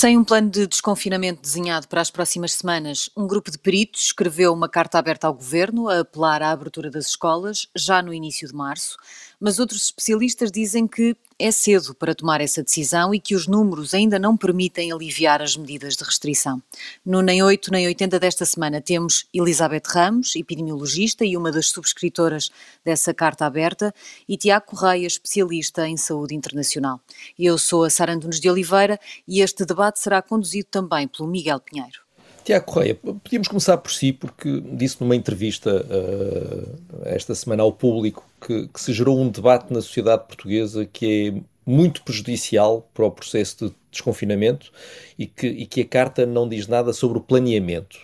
Sem um plano de desconfinamento desenhado para as próximas semanas, um grupo de peritos escreveu uma carta aberta ao governo a apelar à abertura das escolas já no início de março, mas outros especialistas dizem que é cedo para tomar essa decisão e que os números ainda não permitem aliviar as medidas de restrição. No Nem 8 nem 80 desta semana temos Elizabeth Ramos, epidemiologista e uma das subscritoras dessa carta aberta, e Tiago Correia, especialista em saúde internacional. Eu sou a Sara Antunes de Oliveira e este debate será conduzido também pelo Miguel Pinheiro. Tiago Correia, podíamos começar por si, porque disse numa entrevista uh, esta semana ao público que, que, se gerou um debate na sociedade portuguesa que é muito prejudicial para o processo de desconfinamento e que, e que a carta não diz nada sobre o planeamento.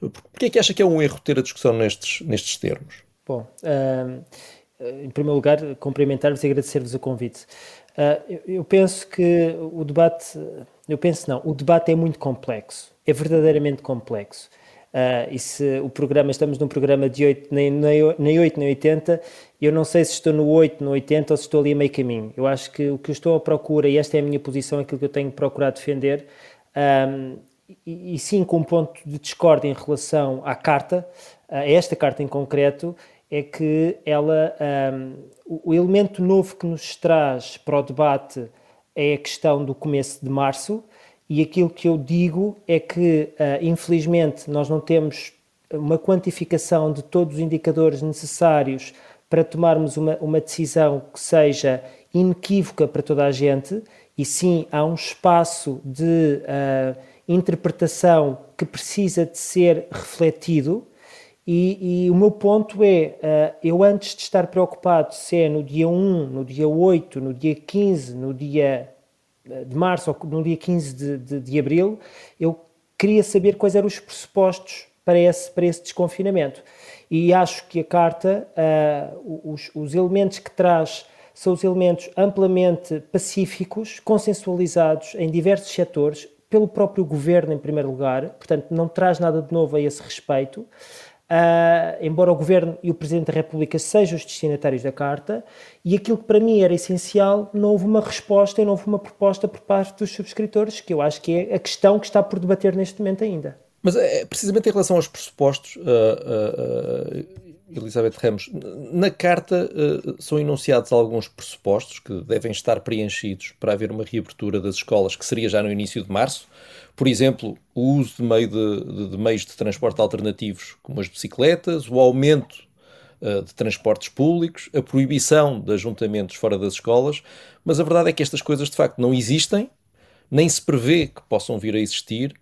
Porquê é que acha que é um erro ter a discussão nestes, nestes termos? Bom, uh, em primeiro lugar, cumprimentar-vos e agradecer-vos o convite. Uh, eu, eu penso que o debate, eu penso não, o debate é muito complexo é verdadeiramente complexo. Uh, e se o programa, estamos num programa de 8, nem, nem, nem 8 nem 80, eu não sei se estou no 8, no 80 ou se estou ali a meio caminho. Eu acho que o que eu estou à procura, e esta é a minha posição, aquilo que eu tenho procurado defender, um, e, e, sim com um ponto de discórdia em relação à carta, a esta carta em concreto, é que ela, um, o elemento novo que nos traz para o debate é a questão do começo de março, e aquilo que eu digo é que, uh, infelizmente, nós não temos uma quantificação de todos os indicadores necessários para tomarmos uma, uma decisão que seja inequívoca para toda a gente, e sim há um espaço de uh, interpretação que precisa de ser refletido. E, e o meu ponto é: uh, eu antes de estar preocupado se é no dia 1, no dia 8, no dia 15, no dia de março, ou no dia 15 de, de, de, abril, eu queria saber quais eram os pressupostos para esse, para esse desconfinamento. E acho que a carta, uh, os, os elementos que traz são os elementos amplamente pacíficos, consensualizados em diversos setores, pelo próprio governo, em primeiro lugar, portanto, não traz nada de novo a esse respeito. Uh, embora o Governo e o Presidente da República sejam os destinatários da Carta, e aquilo que para mim era essencial, não houve uma resposta e não houve uma proposta por parte dos subscritores, que eu acho que é a questão que está por debater neste momento ainda. Mas é, precisamente em relação aos pressupostos, uh, uh, Elizabeth Ramos, na Carta são enunciados alguns pressupostos que devem estar preenchidos para haver uma reabertura das escolas, que seria já no início de março. Por exemplo, o uso de, meio de, de, de meios de transporte alternativos, como as bicicletas, o aumento uh, de transportes públicos, a proibição de ajuntamentos fora das escolas, mas a verdade é que estas coisas de facto não existem, nem se prevê que possam vir a existir,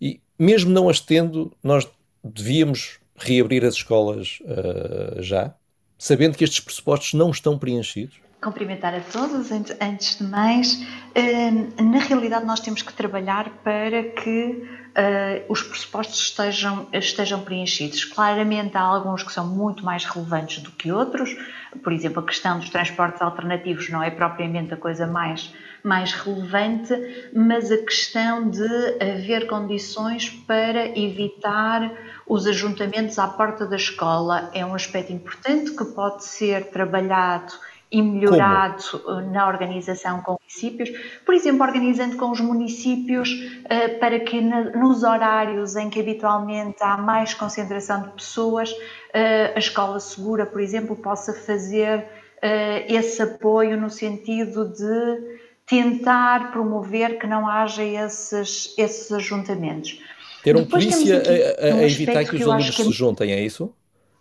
e mesmo não as tendo, nós devíamos reabrir as escolas uh, já, sabendo que estes pressupostos não estão preenchidos? Cumprimentar a todos. Antes de mais, hum, na realidade, nós temos que trabalhar para que uh, os pressupostos estejam, estejam preenchidos. Claramente, há alguns que são muito mais relevantes do que outros. Por exemplo, a questão dos transportes alternativos não é propriamente a coisa mais, mais relevante, mas a questão de haver condições para evitar os ajuntamentos à porta da escola é um aspecto importante que pode ser trabalhado e melhorado Como? Eh, na organização com municípios, por exemplo, organizando com os municípios uh, para que na, nos horários em que habitualmente há mais concentração de pessoas, uh, a escola segura, por exemplo, possa fazer uh, esse apoio no sentido de tentar promover que não haja esses, esses ajuntamentos. Ter um Depois polícia a, a, a evitar que os alunos que... se juntem, é isso?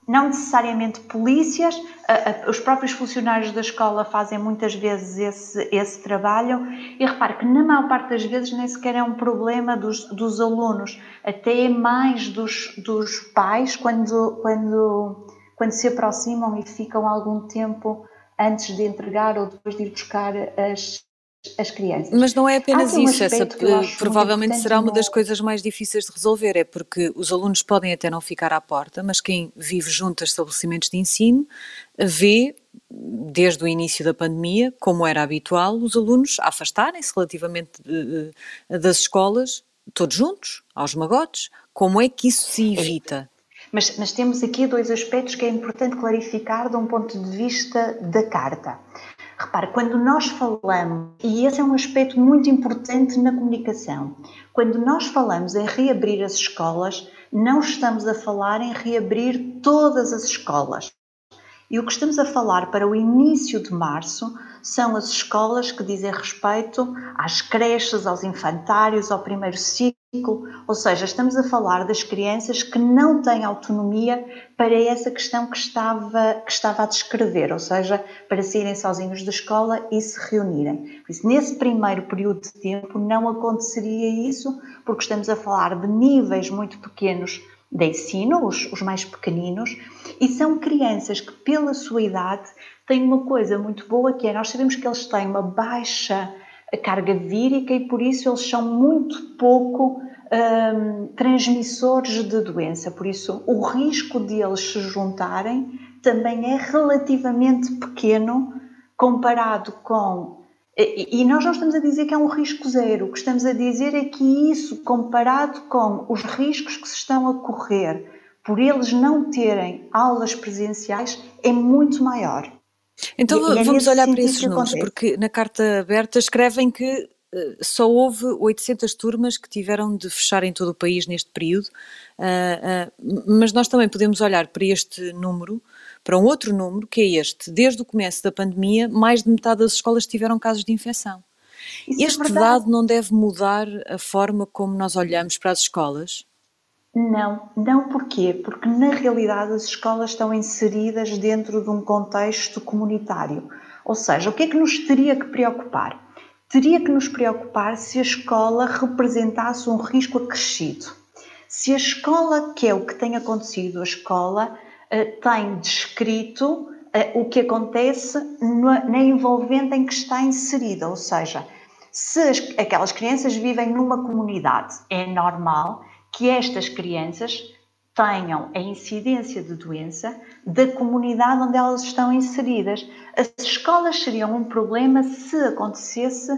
Não necessariamente polícias, os próprios funcionários da escola fazem muitas vezes esse, esse trabalho. E repare que na maior parte das vezes nem sequer é um problema dos, dos alunos, até mais dos, dos pais quando, quando, quando se aproximam e ficam algum tempo antes de entregar ou depois de ir buscar as, as crianças. Mas não é apenas um isso, essa provavelmente será uma das coisas mais difíceis de resolver, é porque os alunos podem até não ficar à porta, mas quem vive junto a estabelecimentos de ensino vê, desde o início da pandemia, como era habitual, os alunos afastarem-se relativamente das escolas, todos juntos, aos magotes. Como é que isso se evita? Mas, mas temos aqui dois aspectos que é importante clarificar de um ponto de vista da carta. Repare, quando nós falamos, e esse é um aspecto muito importante na comunicação, quando nós falamos em reabrir as escolas, não estamos a falar em reabrir todas as escolas. E o que estamos a falar para o início de março são as escolas que dizem respeito às creches, aos infantários, ao primeiro ciclo, ou seja, estamos a falar das crianças que não têm autonomia para essa questão que estava, que estava a descrever, ou seja, para saírem sozinhos da escola e se reunirem. Por isso, nesse primeiro período de tempo não aconteceria isso, porque estamos a falar de níveis muito pequenos de ensino, os, os mais pequeninos, e são crianças que, pela sua idade, têm uma coisa muito boa que é, nós sabemos que eles têm uma baixa carga vírica e por isso eles são muito pouco hum, transmissores de doença. Por isso, o risco de eles se juntarem também é relativamente pequeno comparado com e nós não estamos a dizer que é um risco zero, o que estamos a dizer é que isso, comparado com os riscos que se estão a correr por eles não terem aulas presenciais, é muito maior. Então e, é vamos olhar para esses números, porque na carta aberta escrevem que uh, só houve 800 turmas que tiveram de fechar em todo o país neste período, uh, uh, mas nós também podemos olhar para este número para um outro número, que é este. Desde o começo da pandemia, mais de metade das escolas tiveram casos de infecção. Isso é este é dado não deve mudar a forma como nós olhamos para as escolas? Não, não porquê? Porque na realidade as escolas estão inseridas dentro de um contexto comunitário. Ou seja, o que é que nos teria que preocupar? Teria que nos preocupar se a escola representasse um risco acrescido. Se a escola, que é o que tem acontecido, a escola eh, tem descrito eh, o que acontece na envolvente em que está inserida, ou seja, se aquelas crianças vivem numa comunidade, é normal que estas crianças tenham a incidência de doença da comunidade onde elas estão inseridas. As escolas seriam um problema se acontecesse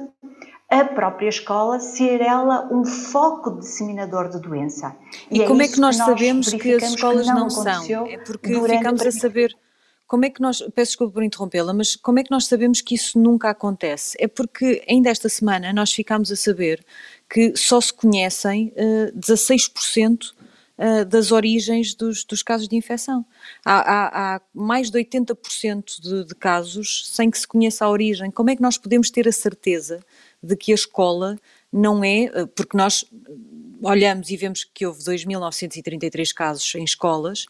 a própria escola ser ela um foco disseminador de doença. E, e é como é que nós, que nós sabemos que as escolas que não, não são? É porque ficamos a saber. Como é que nós, peço desculpa por interrompê-la, mas como é que nós sabemos que isso nunca acontece? É porque ainda esta semana nós ficámos a saber que só se conhecem uh, 16% uh, das origens dos, dos, casos de infecção. Há, há, há mais de 80% de, de casos sem que se conheça a origem. Como é que nós podemos ter a certeza de que a escola não é, eh, porque nós olhamos e vemos que houve 2.933 casos em escolas,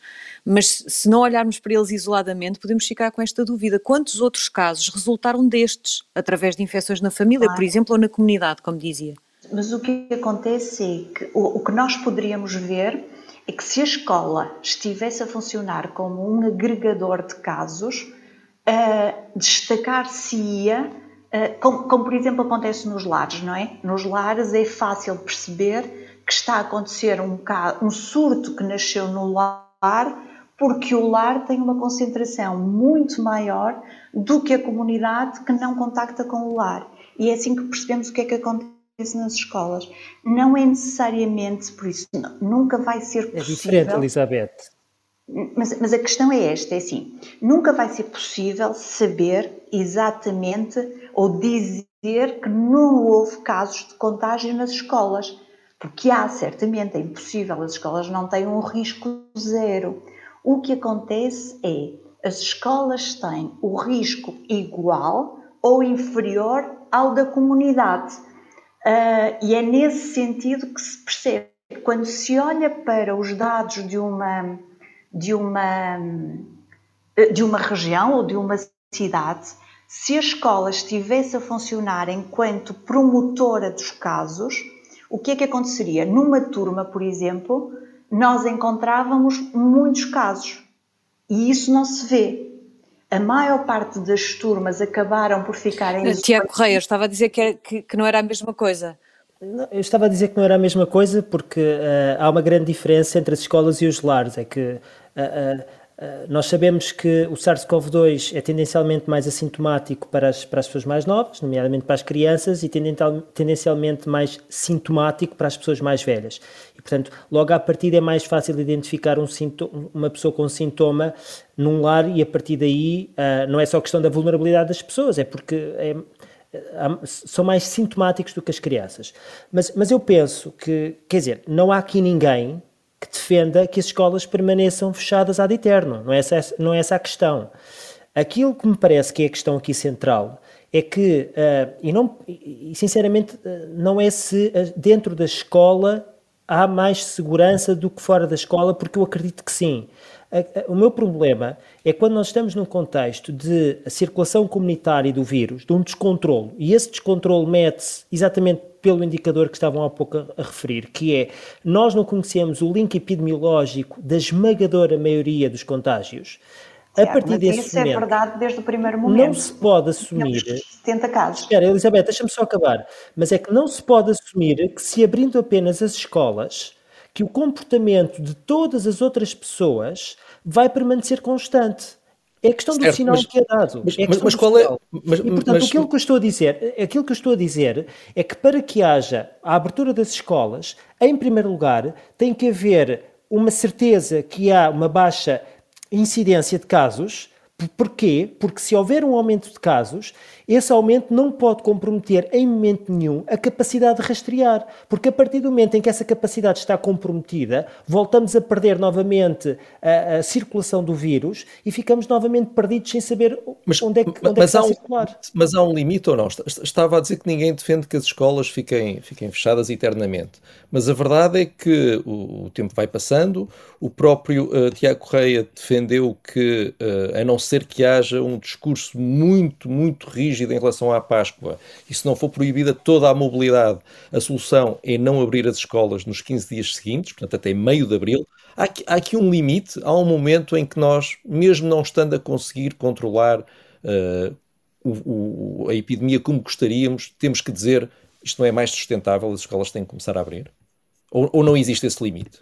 mas se não olharmos para eles isoladamente, podemos ficar com esta dúvida. Quantos outros casos resultaram destes, através de infecções na família, claro. por exemplo, ou na comunidade, como dizia? Mas o que acontece é que o, o que nós poderíamos ver é que se a escola estivesse a funcionar como um agregador de casos, uh, destacar-se-ia como, como, por exemplo acontece nos lares, não é? Nos lares é fácil perceber que está a acontecer um, um surto que nasceu no lar, porque o lar tem uma concentração muito maior do que a comunidade que não contacta com o lar. E é assim que percebemos o que é que acontece nas escolas. Não é necessariamente por isso, nunca vai ser possível. É diferente, Elizabeth. Mas, mas, a questão é esta: é assim, nunca vai ser possível saber exatamente ou dizer que não houve casos de contágio nas escolas, porque há, certamente, é impossível, as escolas não têm um risco zero. O que acontece é as escolas têm o risco igual ou inferior ao da comunidade. Uh, e é nesse sentido que se percebe. Quando se olha para os dados de uma de uma, de uma região ou de uma cidade, se a escola estivesse a funcionar enquanto promotora dos casos, o que é que aconteceria? Numa turma, por exemplo, nós encontrávamos muitos casos e isso não se vê. A maior parte das turmas acabaram por ficarem. Tiago Correia estava a dizer que, era, que, que não era a mesma coisa. Eu estava a dizer que não era a mesma coisa porque uh, há uma grande diferença entre as escolas e os lares. É que a, Uh, nós sabemos que o SARS-CoV-2 é tendencialmente mais assintomático para as, para as pessoas mais novas, nomeadamente para as crianças, e tendencialmente mais sintomático para as pessoas mais velhas. E, portanto, logo à partida é mais fácil identificar um sintoma, uma pessoa com sintoma num lar, e a partir daí uh, não é só questão da vulnerabilidade das pessoas, é porque é, são mais sintomáticos do que as crianças. Mas, mas eu penso que, quer dizer, não há aqui ninguém que defenda que as escolas permaneçam fechadas ad eterno. Não é essa, não é essa a questão. Aquilo que me parece que é a questão aqui central é que, uh, e, não, e sinceramente, uh, não é se uh, dentro da escola há mais segurança do que fora da escola, porque eu acredito que sim. O meu problema é quando nós estamos num contexto de circulação comunitária do vírus, de um descontrole, e esse descontrole mete-se exatamente pelo indicador que estavam há pouco a, referir, que é nós não conhecemos o link epidemiológico da esmagadora maioria dos contágios. A partir desse isso é momento, é verdade desde o primeiro momento. Não se pode assumir. 70 casos. Espera, Elizabeth, deixa-me só acabar. Mas é que não se pode assumir que se abrindo apenas as escolas, que o comportamento de todas as outras pessoas vai permanecer constante. É a questão do certo, sinal mas, que é dado. Mas, é mas qual é? Mas, e, portanto, aquilo que eu estou a dizer, aquilo que eu estou a dizer é que para que haja a abertura das escolas, em primeiro lugar, tem que haver uma certeza que há uma baixa incidência de casos. Porquê? Porque se houver um aumento de casos, esse aumento não pode comprometer em momento nenhum a capacidade de rastrear, porque a partir do momento em que essa capacidade está comprometida, voltamos a perder novamente a, a circulação do vírus e ficamos novamente perdidos sem saber mas, onde é que, onde é que está um, a circular. Mas há um limite ou não? Estava a dizer que ninguém defende que as escolas fiquem, fiquem fechadas eternamente, mas a verdade é que o, o tempo vai passando, o próprio uh, Tiago Correia defendeu que, uh, a não ser que haja um discurso muito, muito rígido rígida em relação à Páscoa e se não for proibida toda a mobilidade, a solução é não abrir as escolas nos 15 dias seguintes, portanto até meio de abril, há aqui, há aqui um limite, há um momento em que nós, mesmo não estando a conseguir controlar uh, o, o, a epidemia como gostaríamos, temos que dizer isto não é mais sustentável, as escolas têm que começar a abrir? Ou, ou não existe esse limite?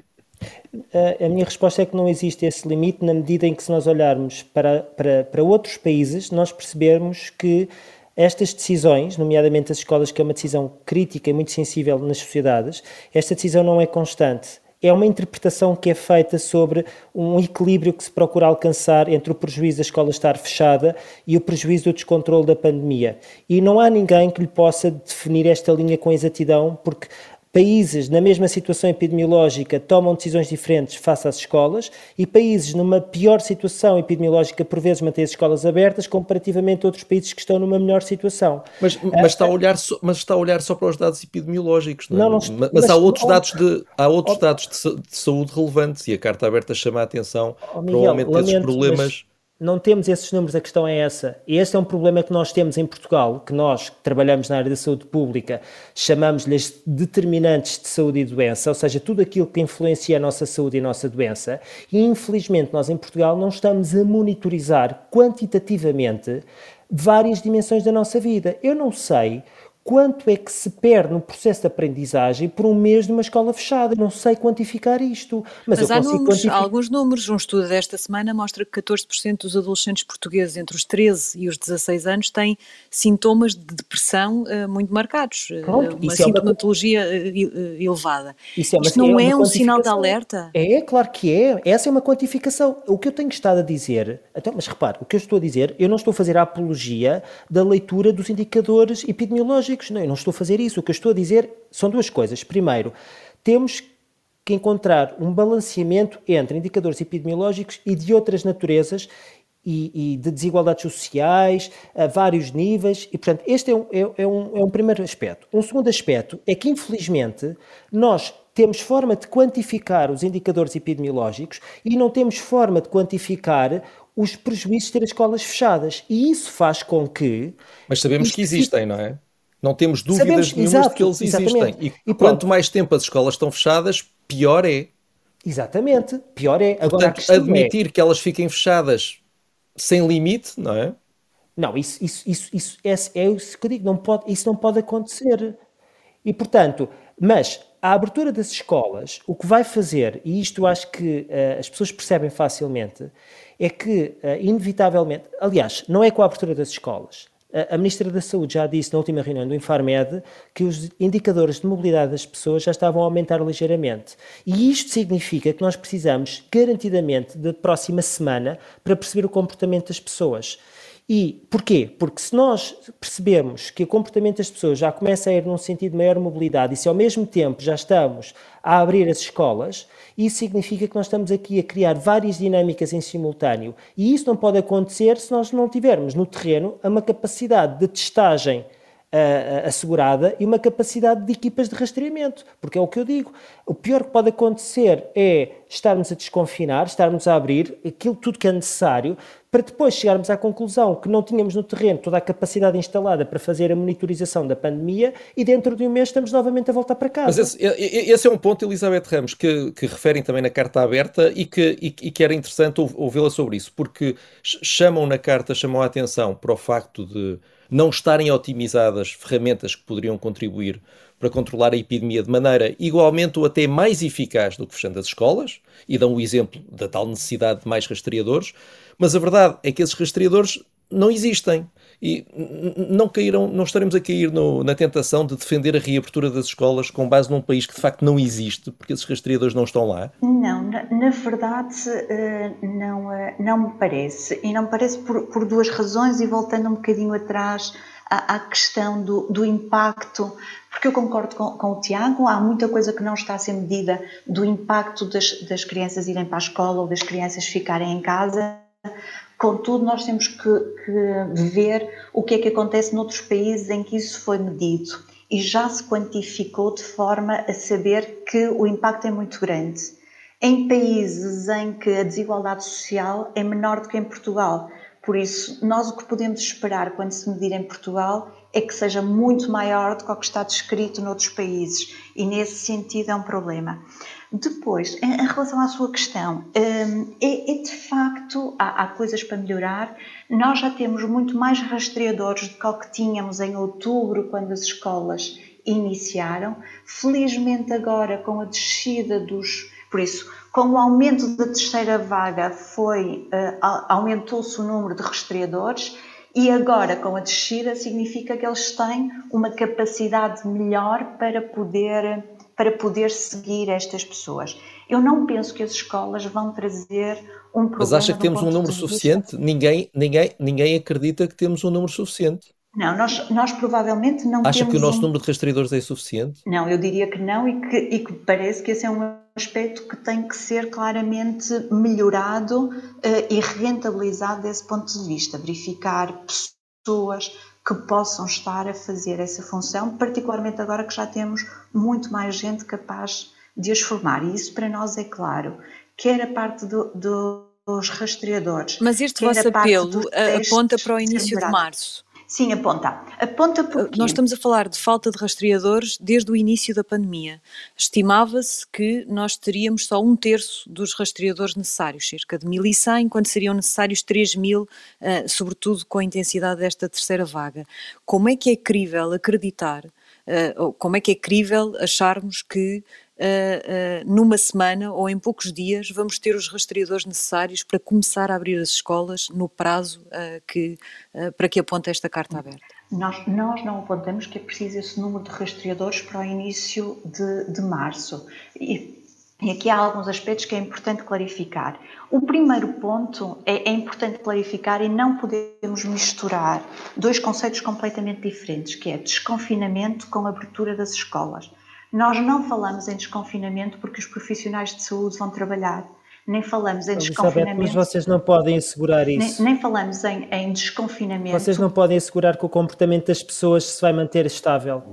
A minha resposta é que não existe esse limite, na medida em que, se nós olharmos para, para, para outros países, nós percebemos que estas decisões, nomeadamente as escolas, que é uma decisão crítica e muito sensível nas sociedades, esta decisão não é constante. É uma interpretação que é feita sobre um equilíbrio que se procura alcançar entre o prejuízo da escola estar fechada e o prejuízo do descontrole da pandemia. E não há ninguém que lhe possa definir esta linha com exatidão, porque Países na mesma situação epidemiológica tomam decisões diferentes face às escolas e países numa pior situação epidemiológica por vezes mantêm as escolas abertas comparativamente a outros países que estão numa melhor situação. Mas, mas, está, a olhar só, mas está a olhar só para os dados epidemiológicos, não é? Não, não, mas, mas, há outros, dados, de, há outros dados de, de, saúde relevantes e a Carta Aberta chama a atenção oh, Miguel, provavelmente lamento, esses problemas não temos esses números, a questão é essa. E este é um problema que nós temos em Portugal, que nós que trabalhamos na área da saúde pública chamamos-lhes determinantes de saúde e doença, ou seja, tudo aquilo que influencia a nossa saúde e a nossa doença. E infelizmente nós em Portugal não estamos a monitorizar quantitativamente várias dimensões da nossa vida. Eu não sei quanto é que se perde no processo de aprendizagem por um mês numa escola fechada. Não sei quantificar isto, mas, mas há números, quantificar... há alguns números. Um estudo desta semana mostra que 14% dos adolescentes portugueses entre os 13 e os 16 anos têm sintomas de depressão uh, muito marcados, eh, Pronto, uma sintomatologia é uma... elevada. Isso é uma, Isto não é, é um sinal de alerta? É, claro que é. Essa é uma quantificação. O que eu tenho estado a dizer, então, mas repare, o que eu estou a dizer, eu não estou a fazer a apologia da leitura dos indicadores epidemiológicos não, eu não estou a fazer isso. O que eu estou a dizer são duas coisas. Primeiro, temos que encontrar um balanceamento entre indicadores epidemiológicos e de outras naturezas e, e, de desigualdades sociais a vários níveis. E, portanto, este é um, é, é, um, é um primeiro aspecto. Um segundo aspecto é que, infelizmente, nós temos forma de quantificar os indicadores epidemiológicos e não temos forma de quantificar os prejuízos de ter as escolas fechadas. E isso faz com que. Mas sabemos que existem, não é? Não temos dúvidas Sabemos, nenhumas exato, de que eles existem. E, e quanto mais tempo as escolas estão fechadas, pior é. Exatamente, pior é. Agora, Portanto, admitir é... que elas fiquem fechadas sem limite, não é? Não, isso, isso, isso, isso é, é isso que eu digo, não pode, isso não pode acontecer. E, portanto, mas a abertura das escolas, o que vai fazer, e isto acho que uh, as pessoas percebem facilmente, é que, uh, inevitavelmente, aliás, não é com a abertura das escolas. A Ministra da Saúde já disse na última reunião do Infarmed que os indicadores de mobilidade das pessoas já estavam a aumentar ligeiramente. E isto significa que nós precisamos, garantidamente, da próxima semana para perceber o comportamento das pessoas. E porquê? Porque se nós percebemos que o comportamento das pessoas já começa a ir num sentido de maior mobilidade e se ao mesmo tempo já estamos a abrir as escolas, isso significa que nós estamos aqui a criar várias dinâmicas em simultâneo. E isso não pode acontecer se nós não tivermos no terreno uma capacidade de testagem uh, assegurada e uma capacidade de equipas de rastreamento. Porque é o que eu digo. O pior que pode acontecer é estarmos a desconfinar, estarmos a abrir aquilo tudo que é necessário, para depois chegarmos à conclusão que não tínhamos no terreno toda a capacidade instalada para fazer a monitorização da pandemia e dentro de um mês estamos novamente a voltar para casa. Mas esse, esse é um ponto, Elizabeth Ramos, que, que, referem também na carta aberta e que, e, e que era interessante ouvi-la sobre isso, porque chamam na carta, chamam a atenção para o facto de não estarem otimizadas ferramentas que poderiam contribuir para controlar a epidemia de maneira igualmente ou até mais eficaz do que fechando as escolas, e dão o exemplo da tal necessidade de mais rastreadores, mas a verdade é que esses rastreadores não existem. E não caíram, não estaremos a cair no, na tentação de defender a reabertura das escolas com base num país que de facto não existe, porque esses rastreadores não estão lá? Não, na, na verdade eh, não, eh, não me parece, e não me parece por, por duas razões, e voltando um bocadinho atrás à, à questão do, do impacto porque eu concordo com, com, o Tiago, há muita coisa que não está a ser medida do impacto das, das crianças irem para a escola ou das crianças ficarem em casa Contudo, nós temos que, que, ver o que é que acontece noutros países em que isso foi medido e já se quantificou de forma a saber que o impacto é muito grande. Em países em que a desigualdade social é menor do que em Portugal. Por isso, nós o que podemos esperar quando se medir em Portugal é que seja muito maior do que o que está descrito noutros países. E nesse sentido é um problema. Depois, em, em, relação à sua questão, um, é, é, de facto, há, há, coisas para melhorar. Nós já temos muito mais rastreadores do que o que tínhamos em outubro, quando as escolas iniciaram. Felizmente, agora, com a descida dos. Por isso, com o aumento da terceira vaga, foi uh, aumentou-se o número de rastreadores. E agora, com a descida, significa que eles têm uma capacidade melhor para poder para poder seguir estas pessoas. Eu não penso que as escolas vão trazer um problema. Mas acha que temos um número suficiente? Ninguém, ninguém, ninguém acredita que temos um número suficiente. Não, nós, nós provavelmente não Acha que o nosso um... número de rastreadores é suficiente? Não, eu diria que não e que, e que parece que esse é um aspecto que tem que ser claramente melhorado uh, e rentabilizado desse ponto de vista. Verificar pessoas, que possam estar a fazer essa função, particularmente agora que já temos muito mais gente capaz de as formar. E isso para nós é claro, quer a parte do, do, dos rastreadores. Mas este vosso apelo aponta para o início de março. Sim, aponta. Aponta porque. Nós estamos a falar de falta de rastreadores desde o início da pandemia. Estimava-se que nós teríamos só um terço dos rastreadores necessários, cerca de 1.100, quando seriam necessários 3.000, uh, sobretudo com a intensidade desta terceira vaga. Como é que é crível acreditar, uh, como é que é crível acharmos que uh, uh, numa semana ou em poucos dias vamos ter os rastreadores necessários para começar a abrir as escolas no prazo uh, que, para que aponta esta carta aberta? Nós, nós não apontamos que é preciso esse número de rastreadores para o início de, de março. E, e aqui há alguns aspectos que é importante clarificar. O primeiro ponto é, é, importante clarificar e não podemos misturar dois conceitos completamente diferentes, que é desconfinamento com abertura das escolas. Nós não falamos em desconfinamento porque os profissionais de saúde vão trabalhar. Nem falamos em desconfinamento. Mas vocês não podem assegurar isso. Nem, nem falamos em, em, desconfinamento. Vocês não podem assegurar que o comportamento das pessoas se vai manter estável.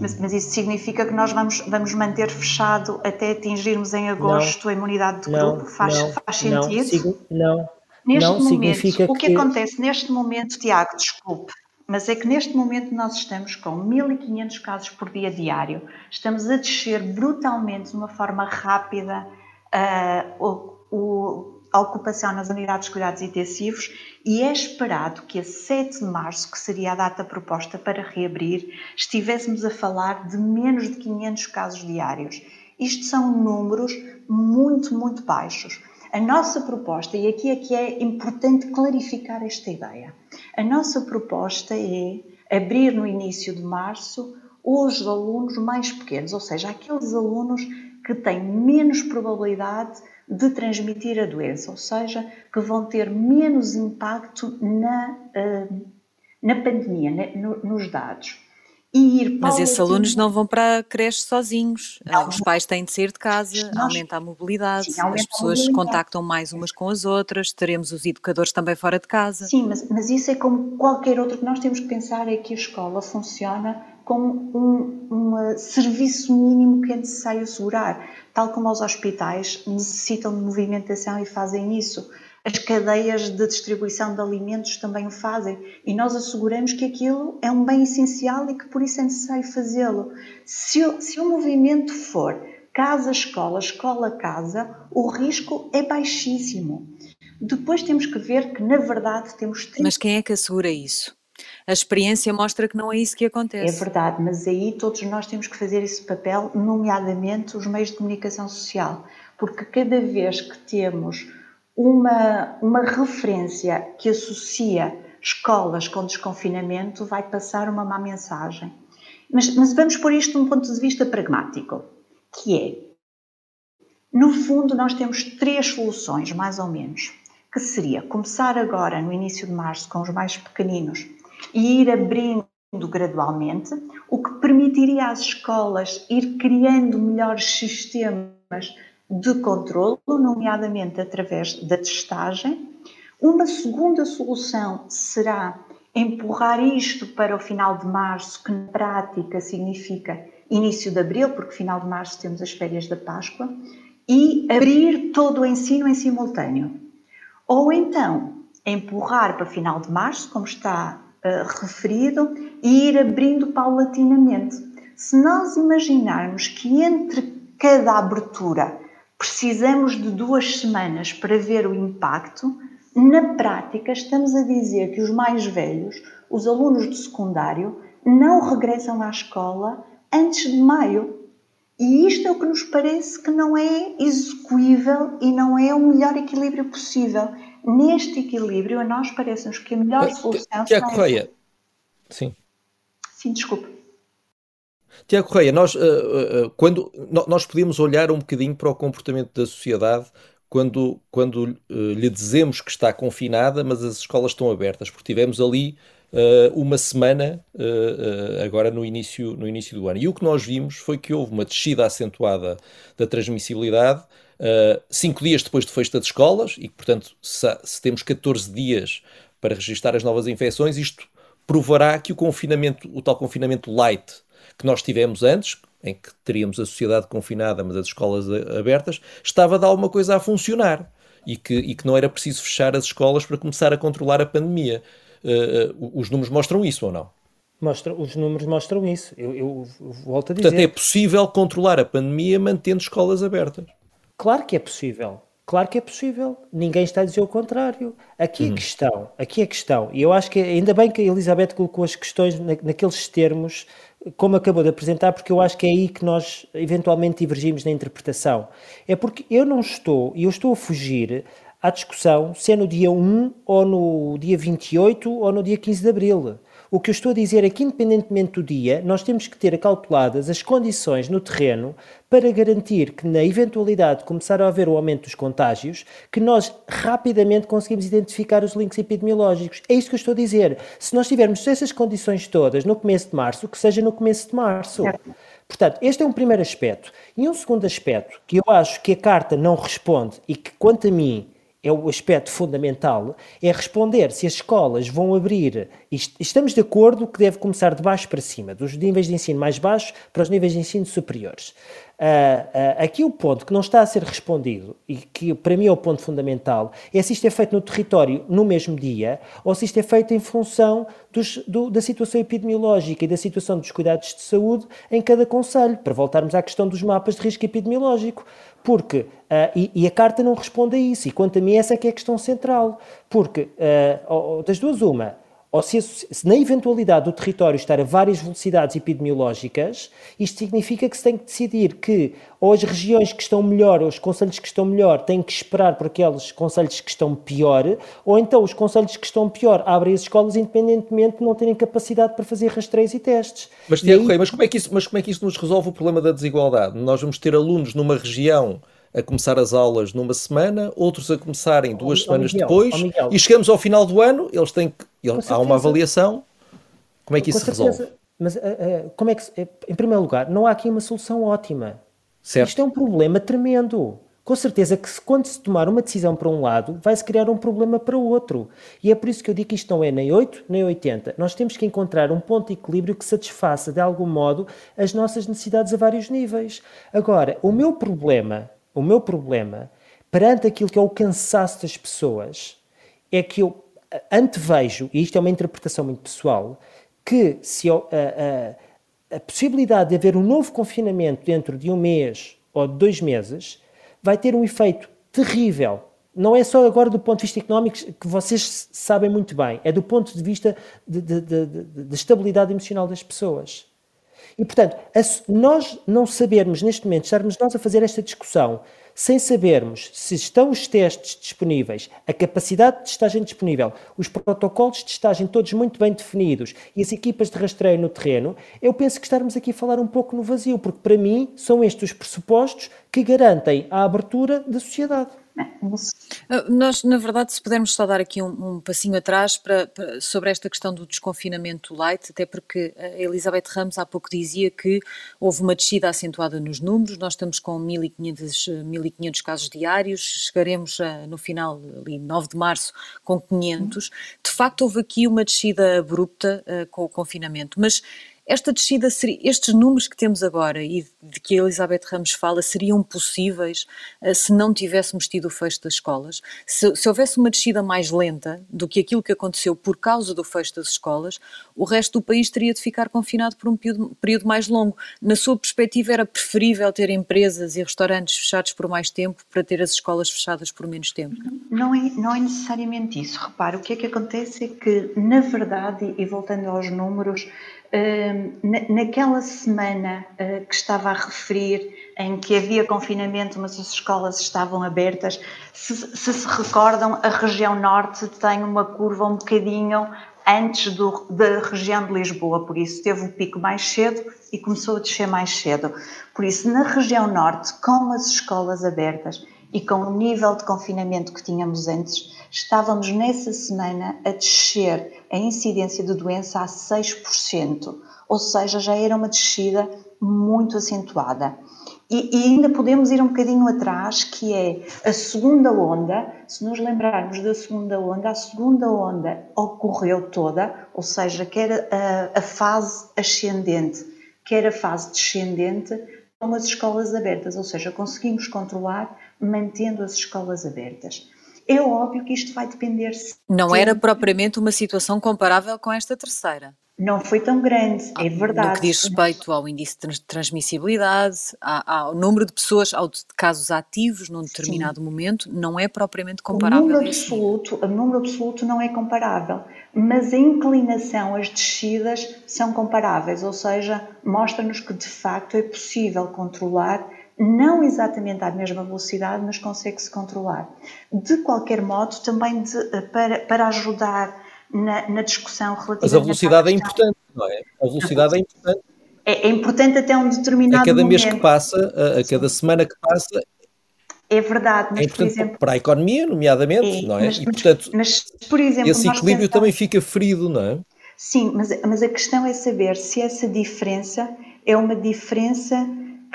Mas, mas isso significa que nós vamos, vamos manter fechado até atingirmos em agosto não, a imunidade de não, grupo? Faz, não, faz sentido? Não. Neste não momento, significa o que, que acontece neste momento, Tiago, desculpe, mas é que neste momento nós estamos com 1500 casos por dia diário, estamos a descer brutalmente de uma forma rápida uh, o, o, a ocupação nas unidades de cuidados intensivos e é esperado que a 7 de março, que seria a data proposta para reabrir, estivéssemos a falar de menos de 500 casos diários. Isto são números muito, muito baixos. A nossa proposta, e aqui é que é importante clarificar esta ideia, a nossa proposta é abrir no início de março os alunos mais pequenos, ou seja, aqueles alunos que têm menos probabilidade de transmitir a doença, ou seja, que vão ter menos impacto na, eh, na pandemia, nos dados. Mas esses alunos não vão para a creche sozinhos. Não, Os pais têm de sair de casa, nós, aumenta a mobilidade, sim, aumenta as pessoas se contactam mais umas com as outras, teremos os educadores também fora de casa. Sim, mas, mas isso é como qualquer outro que nós temos que pensar é que a escola funciona como um, um serviço mínimo que é necessário assegurar, tal como os hospitais necessitam de movimentação e fazem isso. As cadeias de distribuição de alimentos também o fazem e nós asseguramos que aquilo é um bem essencial e que por isso é necessário fazê-lo. Se, se o movimento for casa-escola, escola-casa, o risco é baixíssimo. Depois temos que ver que, na verdade, temos. Mas quem é que assegura isso? A experiência mostra que não é isso que acontece. É verdade, mas aí todos nós temos que fazer esse papel, nomeadamente os meios de comunicação social, porque cada vez que temos uma, uma referência que associa escolas com desconfinamento, vai passar uma má mensagem. Mas, mas vamos pôr isto de um ponto de vista pragmático, que é, no fundo, nós temos três soluções, mais ou menos, que seria começar agora, no início de março, com os mais pequeninos, e ir abrindo gradualmente, o que permitiria às escolas ir criando melhores sistemas de controlo, nomeadamente através da testagem. Uma segunda solução será empurrar isto para o final de março, que na prática significa início de abril, porque final de março temos as férias da Páscoa, e abrir todo o ensino em simultâneo. Ou então empurrar para final de março, como está uh, referido, e ir abrindo paulatinamente. Se nós imaginarmos que entre cada abertura precisamos de duas semanas para ver o impacto, na prática estamos a dizer que os mais velhos, os alunos de secundário, não regressam à escola antes de maio. E isto é o que nos parece que não é execuível e não é o melhor equilíbrio possível. Neste equilíbrio, a nós parece-nos que a melhor solução... Tiago Correia, sim. Sim, desculpe. Tiago Correia, nós, uh, uh, quando, nós podemos olhar um bocadinho para o comportamento da sociedade quando, quando uh, lhe dizemos que está confinada, mas as escolas estão abertas, porque tivemos ali uma semana agora no início, no início do ano. E o que nós vimos foi que houve uma descida acentuada da transmissibilidade cinco dias depois de fecho das escolas, e portanto, se, se temos 14 dias para registrar as novas infecções, isto provará que o confinamento, o tal confinamento light que nós tivemos antes, em que teríamos a sociedade confinada, mas as escolas abertas, estava de alguma coisa a funcionar e que, e que não era preciso fechar as escolas para começar a controlar a pandemia. Uh, os números mostram isso ou não? Mostra, os números mostram isso. Eu, eu, eu volto a dizer. Portanto, é possível controlar a pandemia mantendo escolas abertas. Claro que é possível. Claro que é possível, ninguém está a dizer o contrário. Aqui uhum. a questão, aqui a questão, e eu acho que ainda bem que a Elizabeth colocou as questões na, naqueles termos, como acabou de apresentar, porque eu acho que é aí que nós eventualmente divergimos na interpretação. É porque eu não estou, e eu estou a fugir à discussão se é no dia 1 ou no dia 28 ou no dia 15 de abril. O que eu estou a dizer é que, independentemente do dia, nós temos que ter acauteladas as condições no terreno para garantir que, na eventualidade de começar a haver o aumento dos contágios, que nós rapidamente conseguimos identificar os links epidemiológicos. É isso que eu estou a dizer. Se nós tivermos essas condições todas no começo de março, que seja no começo de março. Portanto, este é um primeiro aspecto. E um segundo aspecto que eu acho que a carta não responde e que, quanto a mim, é o aspecto fundamental, é responder se as escolas vão abrir. Estamos de acordo que deve começar de baixo para cima, dos níveis de ensino mais baixos para os níveis de ensino superiores. Uh, uh, aqui o ponto que não está a ser respondido e que para mim é o ponto fundamental é se isto é feito no território no mesmo dia ou se isto é feito em função dos, do, da situação epidemiológica e da situação dos cuidados de saúde em cada conselho, para voltarmos à questão dos mapas de risco epidemiológico Porque, uh, e, e, a carta não responde a isso, e quanto a mim essa é que é a questão central, porque uh, das duas uma, ou se, se, na eventualidade do território estar a várias velocidades epidemiológicas, isto significa que se tem que decidir que ou as regiões que estão melhor, ou os conselhos que estão melhor, têm que esperar por aqueles conselhos que estão pior, ou então os conselhos que estão pior abrem as escolas independentemente de não terem capacidade para fazer rastreios e testes. Mas, Tiago aí... mas, como é que isso, mas como é que isso nos resolve o problema da desigualdade? Nós vamos ter alunos numa região a começar as aulas numa semana, outros a começarem duas oh, semanas Miguel, depois, oh, e chegamos ao final do ano, eles têm que. há uma avaliação. Como é que isso se resolve? Mas uh, uh, como é que. Uh, em primeiro lugar, não há aqui uma solução ótima. Certo. Isto é um problema tremendo. Com certeza que se, quando se tomar uma decisão para um lado, vai-se criar um problema para o outro. E é por isso que eu digo que isto não é nem 8 nem 80. Nós temos que encontrar um ponto de equilíbrio que satisfaça, de algum modo, as nossas necessidades a vários níveis. Agora, o meu problema o meu problema, perante aquilo que é o cansaço das pessoas, é que eu antevejo, e isto é uma interpretação muito pessoal, que se a, a, a possibilidade de haver um novo confinamento dentro de um mês ou de dois meses vai ter um efeito terrível. Não é só agora do ponto de vista económico, que vocês sabem muito bem, é do ponto de vista de estabilidade emocional das pessoas. E, portanto, nós não sabermos neste momento, estarmos nós a fazer esta discussão sem sabermos se estão os testes disponíveis, a capacidade de testagem disponível, os protocolos de testagem todos muito bem definidos e as equipas de rastreio no terreno, eu penso que estarmos aqui a falar um pouco no vazio, porque para mim são estes os pressupostos que garantem a abertura da sociedade. Ah, nós, na verdade, se pudermos só dar aqui um, um passinho atrás para, para, sobre esta questão do desconfinamento light, até porque a Elizabeth Ramos há pouco dizia que houve uma descida acentuada nos números, nós estamos com 1.500, 1.500 casos diários, chegaremos a, no final, ali 9 de março, com 500. De facto, houve aqui uma descida abrupta uh, com o confinamento, mas esta descida, seria, estes números que temos agora e de que a Elizabeth Ramos fala, seriam possíveis uh, se não tivéssemos tido o fecho das escolas? Se, se, houvesse uma descida mais lenta do que aquilo que aconteceu por causa do fecho das escolas, o resto do país teria de ficar confinado por um período, período mais longo. Na sua perspectiva, era preferível ter empresas e restaurantes fechados por mais tempo para ter as escolas fechadas por menos tempo? Não é, não é necessariamente isso. Repare, o que é que acontece é que, na verdade, e voltando aos números, naquela semana ah, que estava a referir, em que havia confinamento, mas as escolas estavam abertas, se, se se recordam, a região norte tem uma curva um bocadinho antes do, da região de Lisboa, por isso teve o pico mais cedo e começou a descer mais cedo. Por isso, na região norte, com as escolas abertas e com o nível de confinamento que tínhamos antes, estávamos nessa semana a descer a incidência de doença a 6%, ou seja, já era uma descida muito acentuada. E, e, ainda podemos ir um bocadinho atrás, que é a segunda onda. Se nos lembrarmos da segunda onda, a segunda onda ocorreu toda, ou seja, quer a, a fase ascendente, quer a fase descendente, com as escolas abertas, ou seja, conseguimos controlar mantendo as escolas abertas. É óbvio que isto vai depender. Não era propriamente uma situação comparável com esta terceira. Não foi tão grande, é ah, verdade. No que diz respeito ao índice de transmissibilidade, ao número de pessoas, ao de casos ativos num determinado Sim. momento, não é propriamente comparável. O número, absoluto, o número absoluto não é comparável, mas a inclinação, as descidas são comparáveis, ou seja, mostra-nos que de facto é possível controlar não exatamente à mesma velocidade, mas consegue-se controlar. De qualquer modo, também de, eh, para, para ajudar na, na discussão relativa. Mas a velocidade é importante, não é? A velocidade é importante. É, é importante até um determinado A cada momento. mês que passa, a, a cada semana que passa, é verdade, mas é por exemplo. Para a economia, nomeadamente, é, não é? Mas, e, portanto, mas, por exemplo, esse equilíbrio também fica ferido, não é? Sim, mas, mas a questão é saber se essa diferença é uma diferença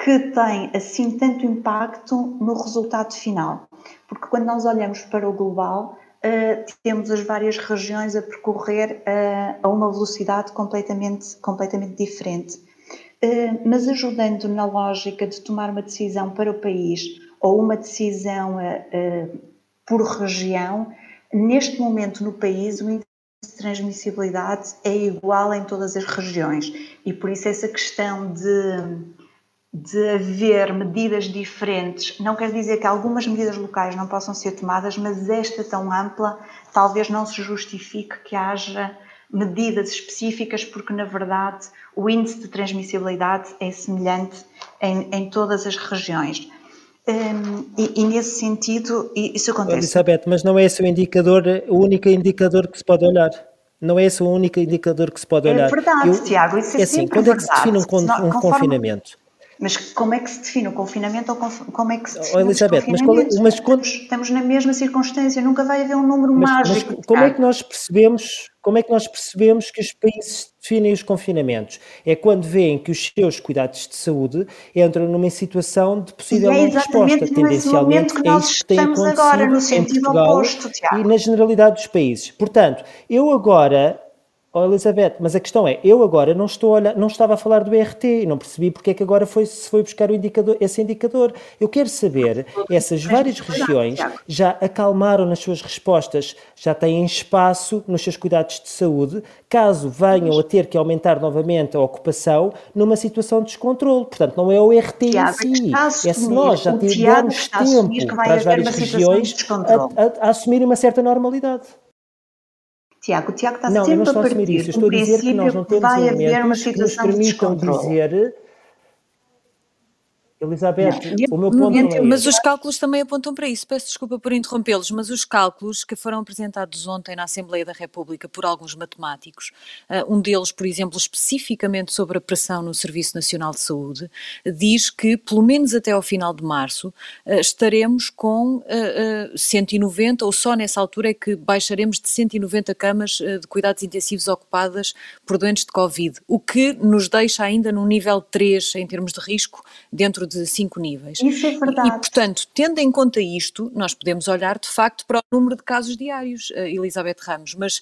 que tem assim tanto impacto no resultado final. Porque quando nós olhamos para o global, uh, temos as várias regiões a percorrer uh, a uma velocidade completamente, completamente diferente. Uh, mas ajudando na lógica de tomar uma decisão para o país ou uma decisão por região, neste momento no país o índice de transmissibilidade é igual em todas as regiões e por isso essa questão de de haver medidas diferentes, não quer dizer que algumas medidas locais não possam ser tomadas, mas esta tão ampla talvez não se justifique que haja medidas específicas, porque na verdade o índice de transmissibilidade é semelhante em, em todas as regiões. Um, e, e, nesse sentido, isso acontece. Elizabeth, mas não é esse o indicador, o único indicador que se pode olhar. Não é esse o único indicador que se pode é olhar. É verdade, Eu, Tiago, isso é, é assim, quando é que se define um, um confinamento? Mas como é que se define o confinamento ou como é que se define oh, Elizabeth, mas, qual, é- mas quando... estamos na mesma circunstância, nunca vai haver um número mas, mágico. Mas como é que nós percebemos, como é que nós percebemos que os países definem os confinamentos? É quando veem que os seus cuidados de saúde entram numa situação de possível é resposta. Tendencialmente que é isso que tem acontecido agora, no sentido Portugal oposto, e na generalidade dos países. Portanto, eu agora Oh, Elizabeth, mas a questão é, eu agora não estou olhar, não estava a falar do RT e não percebi porque é que agora foi, se foi buscar o indicador, esse indicador. Eu quero saber, essas várias regiões já acalmaram nas suas respostas, já têm espaço nos seus cuidados de saúde, caso venham a ter que aumentar novamente a ocupação numa situação de descontrole. Portanto, não é o RT em si, é se nós já tivermos tempo para as várias regiões a, a, a assumir uma certa normalidade. Tiago, o Tiago está não, sempre a partir isso. estou a dizer que nós não temos vai haver uma situação que nos permitam dizer Elizabeth, não. o meu ponto é Mas os cálculos também apontam para isso. Peço desculpa por interrompê-los, mas os cálculos que foram apresentados ontem na Assembleia da República por alguns matemáticos, uh, um deles, por exemplo, especificamente sobre a pressão no Serviço Nacional de Saúde, diz que, pelo menos até ao final de março, uh, estaremos com uh, 190, ou só nessa altura é que baixaremos de 190 camas de cuidados intensivos ocupadas por doentes de Covid, o que nos deixa ainda num nível 3 em termos de risco dentro de cinco níveis. Isso é verdade. E, portanto, tendo em conta isto, nós podemos olhar de facto para o número de casos diários, eh, Elizabeth Ramos, mas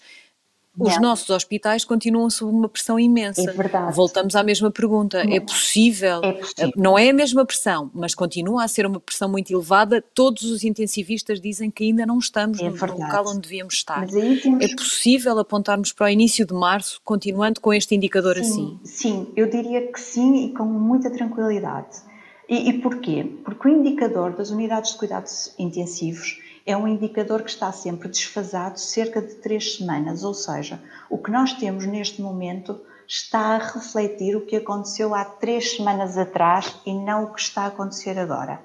os nossos hospitais continuam sob uma pressão imensa. É verdade. Voltamos à mesma pergunta. É possível, é possível, não é a mesma pressão, mas continua a ser uma pressão muito elevada. Todos os intensivistas dizem que ainda não estamos é no, no local onde devíamos estar. Temos... É possível apontarmos para o início de março, continuando com este indicador sim, assim? Sim, eu diria que sim e com muita tranquilidade. E, e porquê? Porque o indicador das unidades de cuidados intensivos é um indicador que está sempre desfasado cerca de três semanas, ou seja, o que nós temos neste momento está a refletir o que aconteceu há três semanas atrás e não o que está a acontecer agora.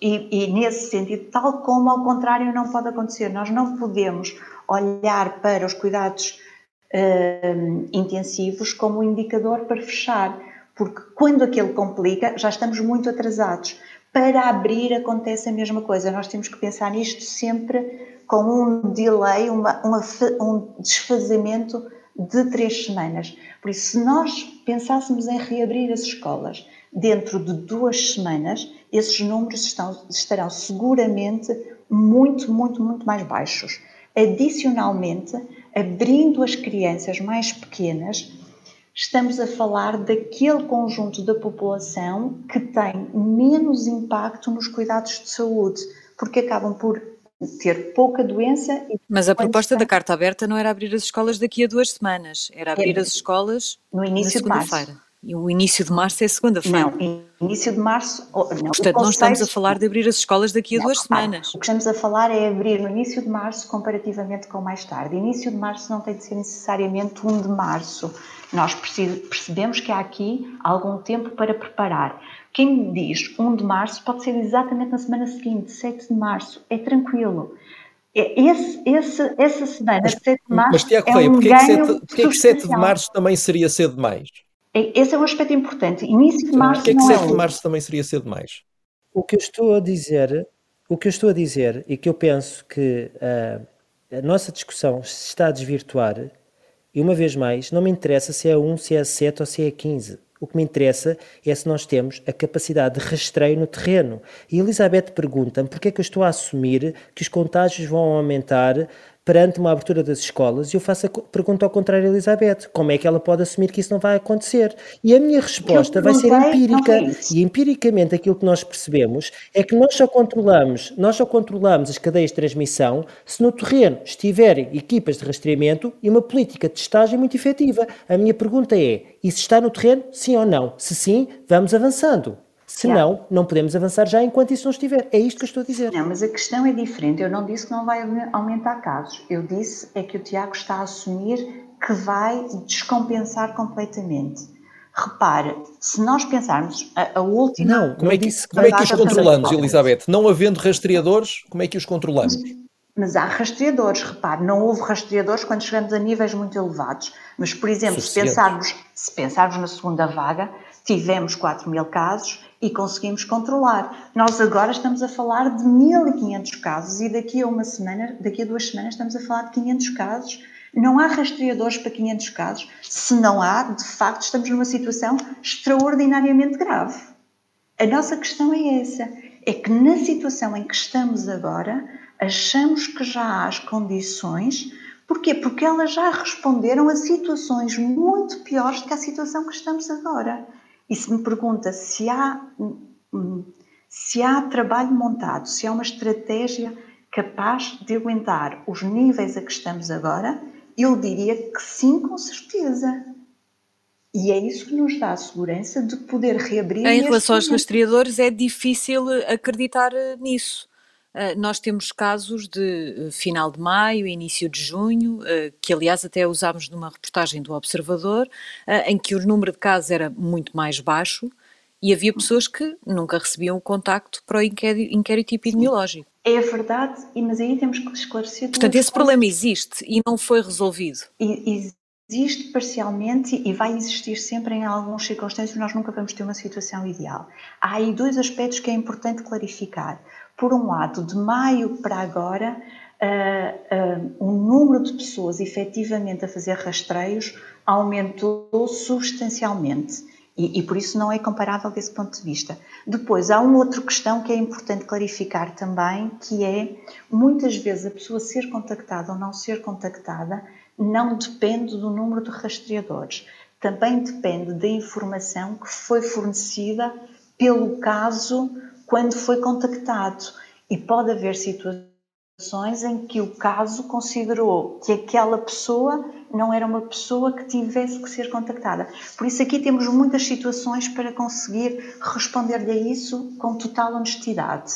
E, e, nesse sentido, tal como ao contrário não pode acontecer, nós não podemos olhar para os cuidados uh, intensivos como um indicador para fechar porque quando aquele complica, já estamos muito atrasados. Para abrir acontece a mesma coisa, nós temos que pensar nisto sempre com um delay, uma, uma, um desfazamento de três semanas. Por isso, se nós pensássemos em reabrir as escolas dentro de duas semanas, esses números estão, estarão seguramente muito, muito, muito mais baixos. Adicionalmente, abrindo as crianças mais pequenas, estamos a falar daquele conjunto da população que tem menos impacto nos cuidados de saúde, porque acabam por ter pouca doença. Mas a proposta da carta aberta não era abrir as escolas daqui a duas semanas, era abrir é, as escolas no início na segunda-feira. E o início de março é segunda-feira. Não, início de março. Não, Portanto, não estamos a falar de abrir as escolas daqui a não, duas semanas. O que estamos a falar é abrir no início de março comparativamente com mais tarde. Início de março não tem de ser necessariamente 1 de março. Nós percebemos que há aqui algum tempo para preparar. Quem me diz 1 de março pode ser exatamente na semana seguinte, 7 de março, é tranquilo. É, esse, esse, essa semana, mas, 7 de março, mas, Tiago é Correia, um porquê é que 7, porquê que 7 de março também seria cedo demais? É, esse é um aspecto importante. Início de março porquê é que 7 é de março também seria cedo demais? O que eu estou a dizer, o que eu estou a dizer e que eu penso que uh, a nossa discussão se está a desvirtuar e uma vez mais, não me interessa se é 1, se é 7 ou se é 15. O que me interessa é se nós temos a capacidade de rastreio no terreno. E Elizabeth pergunta-me porque é que eu estou a assumir que os contágios vão aumentar perante uma abertura das escolas, e eu faço a pergunta ao contrário a Elizabeth: como é que ela pode assumir que isso não vai acontecer? E a minha resposta vai ser empírica. E empiricamente aquilo que nós percebemos é que nós só controlamos, nós só controlamos as cadeias de transmissão se no terreno estiverem equipas de rastreamento e uma política de testagem muito efetiva. A minha pergunta é: isso está no terreno, sim ou não? Se sim, vamos avançando. Se não, não podemos avançar já enquanto isso não estiver. É isto que eu estou a dizer. Não, mas a questão é diferente. Eu não disse que não vai aumentar casos. Eu disse é que o Tiago está a assumir que vai descompensar completamente. Repare, se nós pensarmos a, a última. Não, como é que, como é que os controlamos, Elizabeth? Não havendo rastreadores, como é que os controlamos? Mas, mas há rastreadores, repare, não houve rastreadores quando chegamos a níveis muito elevados. Mas, por exemplo, se pensarmos, se pensarmos na segunda vaga, tivemos 4 mil casos e conseguimos controlar. Nós agora estamos a falar de 1.500 casos e daqui a uma semana, daqui a duas semanas estamos a falar de 500 casos. Não há rastreadores para 500 casos. Se não há, de facto, estamos numa situação extraordinariamente grave. A nossa questão é essa: é que na situação em que estamos agora, achamos que já há as condições. Porquê? Porque elas já responderam a situações muito piores do que a situação que estamos agora. E se me pergunta se há, se há trabalho montado, se há uma estratégia capaz de aguentar os níveis a que estamos agora, eu diria que sim, com certeza. E é isso que nos dá a segurança de poder reabrir. Em relação aos rastreadores, é difícil acreditar nisso. Uh, nós temos casos de uh, final de maio, início de junho, uh, que aliás até usámos numa reportagem do Observador, em que o número de casos era muito mais baixo e havia pessoas que nunca recebiam o contacto para o inquérito, inquérito epidemiológico. É verdade, mas aí temos que esclarecer. Portanto, esse problema existe e não foi resolvido. E, existe parcialmente e vai existir sempre em algumas circunstâncias, nós nunca vamos ter uma situação ideal. Há aí dois aspectos que é importante clarificar por um lado, de maio para agora, uh, uh, o número de pessoas efetivamente a fazer rastreios aumentou substancialmente. E, e, por isso não é comparável desse ponto de vista. Depois, há uma outra questão que é importante clarificar também, que é, muitas vezes a pessoa ser contactada ou não ser contactada não depende do número de rastreadores, também depende da informação que foi fornecida pelo caso quando foi contactado. E pode haver situações em que o caso considerou que aquela pessoa não era uma pessoa que tivesse que ser contactada. Por isso, aqui temos muitas situações para conseguir responder-lhe a isso com total honestidade.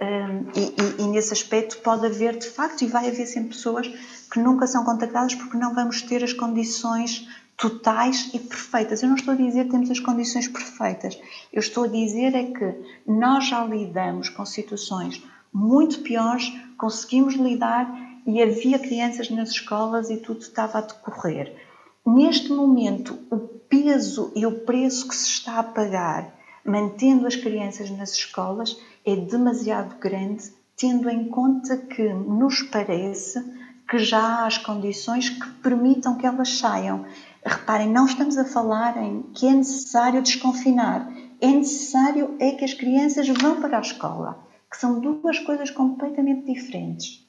Um, e, e, e, nesse aspecto pode haver de facto e vai haver sempre pessoas que nunca são contactadas porque não vamos ter as condições totais e perfeitas. Eu não estou a dizer que temos as condições perfeitas. Eu estou a dizer é que nós já lidamos com situações muito piores, conseguimos lidar e havia crianças nas escolas e tudo estava a decorrer. Neste momento, o peso e o preço que se está a pagar mantendo as crianças nas escolas é demasiado grande, tendo em conta que nos parece que já há as condições que permitam que elas saiam. Reparem, não estamos a falar em que é necessário desconfinar, é necessário é que as crianças vão para a escola, que são duas coisas completamente diferentes.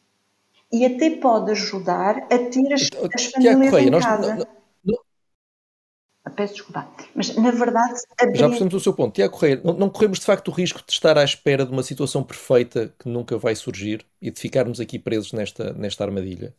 E até pode ajudar a ter as, as famílias Correia, em casa. Nós, não, não... Peço desculpa, mas na verdade... Abrir... Já percebemos o seu ponto. Tiago Correia, não, não corremos de facto o risco de estar à espera de uma situação perfeita que nunca vai surgir e de ficarmos aqui presos nesta, nesta armadilha?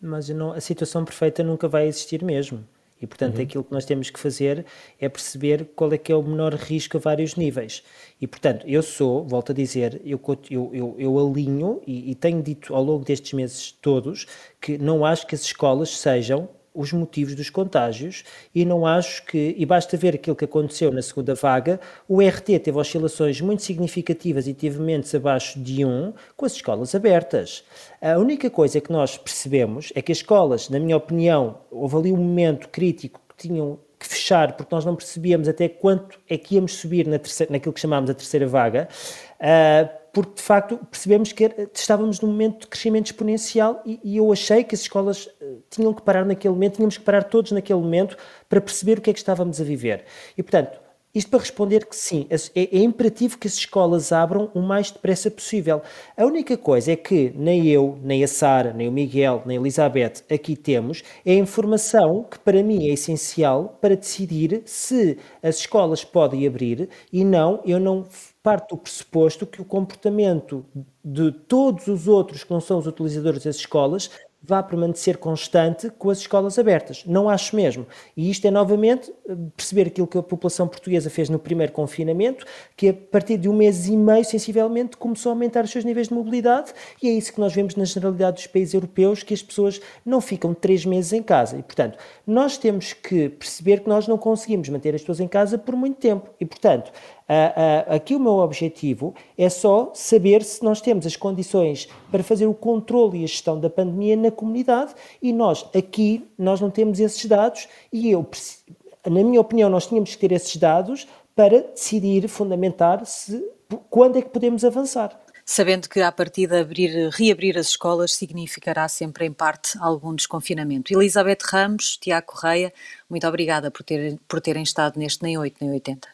Mas não, a situação perfeita nunca vai existir mesmo. E, portanto, uhum. aquilo que nós temos que fazer é perceber qual é que é o menor risco a vários níveis. E, portanto, eu sou, volto a dizer, eu, eu, eu, eu alinho e, e tenho dito ao longo destes meses todos que não acho que as escolas sejam os motivos dos contágios e não acho que, e basta ver aquilo que aconteceu na segunda vaga, o RT teve oscilações muito significativas e teve mentes abaixo de 1 com as escolas abertas. A única coisa que nós percebemos é que as escolas, na minha opinião, houve ali um momento crítico que tinham que fechar porque nós não percebíamos até quanto é que íamos subir na terceira, naquilo que chamámos a terceira vaga. Uh, porque de facto percebemos que estávamos num momento de crescimento exponencial e, e, eu achei que as escolas eh, tinham que parar naquele momento, tínhamos que parar todos naquele momento para perceber o que é que estávamos a viver. E portanto, Isto para responder que sim, é, é, imperativo que as escolas abram o mais depressa possível. A única coisa é que nem eu, nem a Sara, nem o Miguel, nem a Elizabeth aqui temos é a informação que para mim é essencial para decidir se as escolas podem abrir e não, eu não parto do pressuposto que o comportamento de todos os outros que não são os utilizadores das escolas vá permanecer constante com as escolas abertas. Não acho mesmo. E isto é novamente perceber aquilo que a população portuguesa fez no primeiro confinamento, que a partir de um mês e meio, sensivelmente, começou a aumentar os seus níveis de mobilidade, e é isso que nós vemos na generalidade dos países europeus, que as pessoas não ficam três meses em casa. E, portanto, nós temos que perceber que nós não conseguimos manter as pessoas em casa por muito tempo. E, portanto, aqui o meu objetivo é só saber se nós temos as condições para fazer o controle e a gestão da pandemia na comunidade e nós aqui nós não temos esses dados e eu na minha opinião nós tínhamos que ter esses dados para decidir fundamentar se quando é que podemos avançar sabendo que, a partir de abrir, reabrir as escolas significará sempre, em parte, algum desconfinamento. Elizabeth Ramos, Tiago Correia, muito obrigada por, ter, por terem estado neste Nem 8 Nem 80.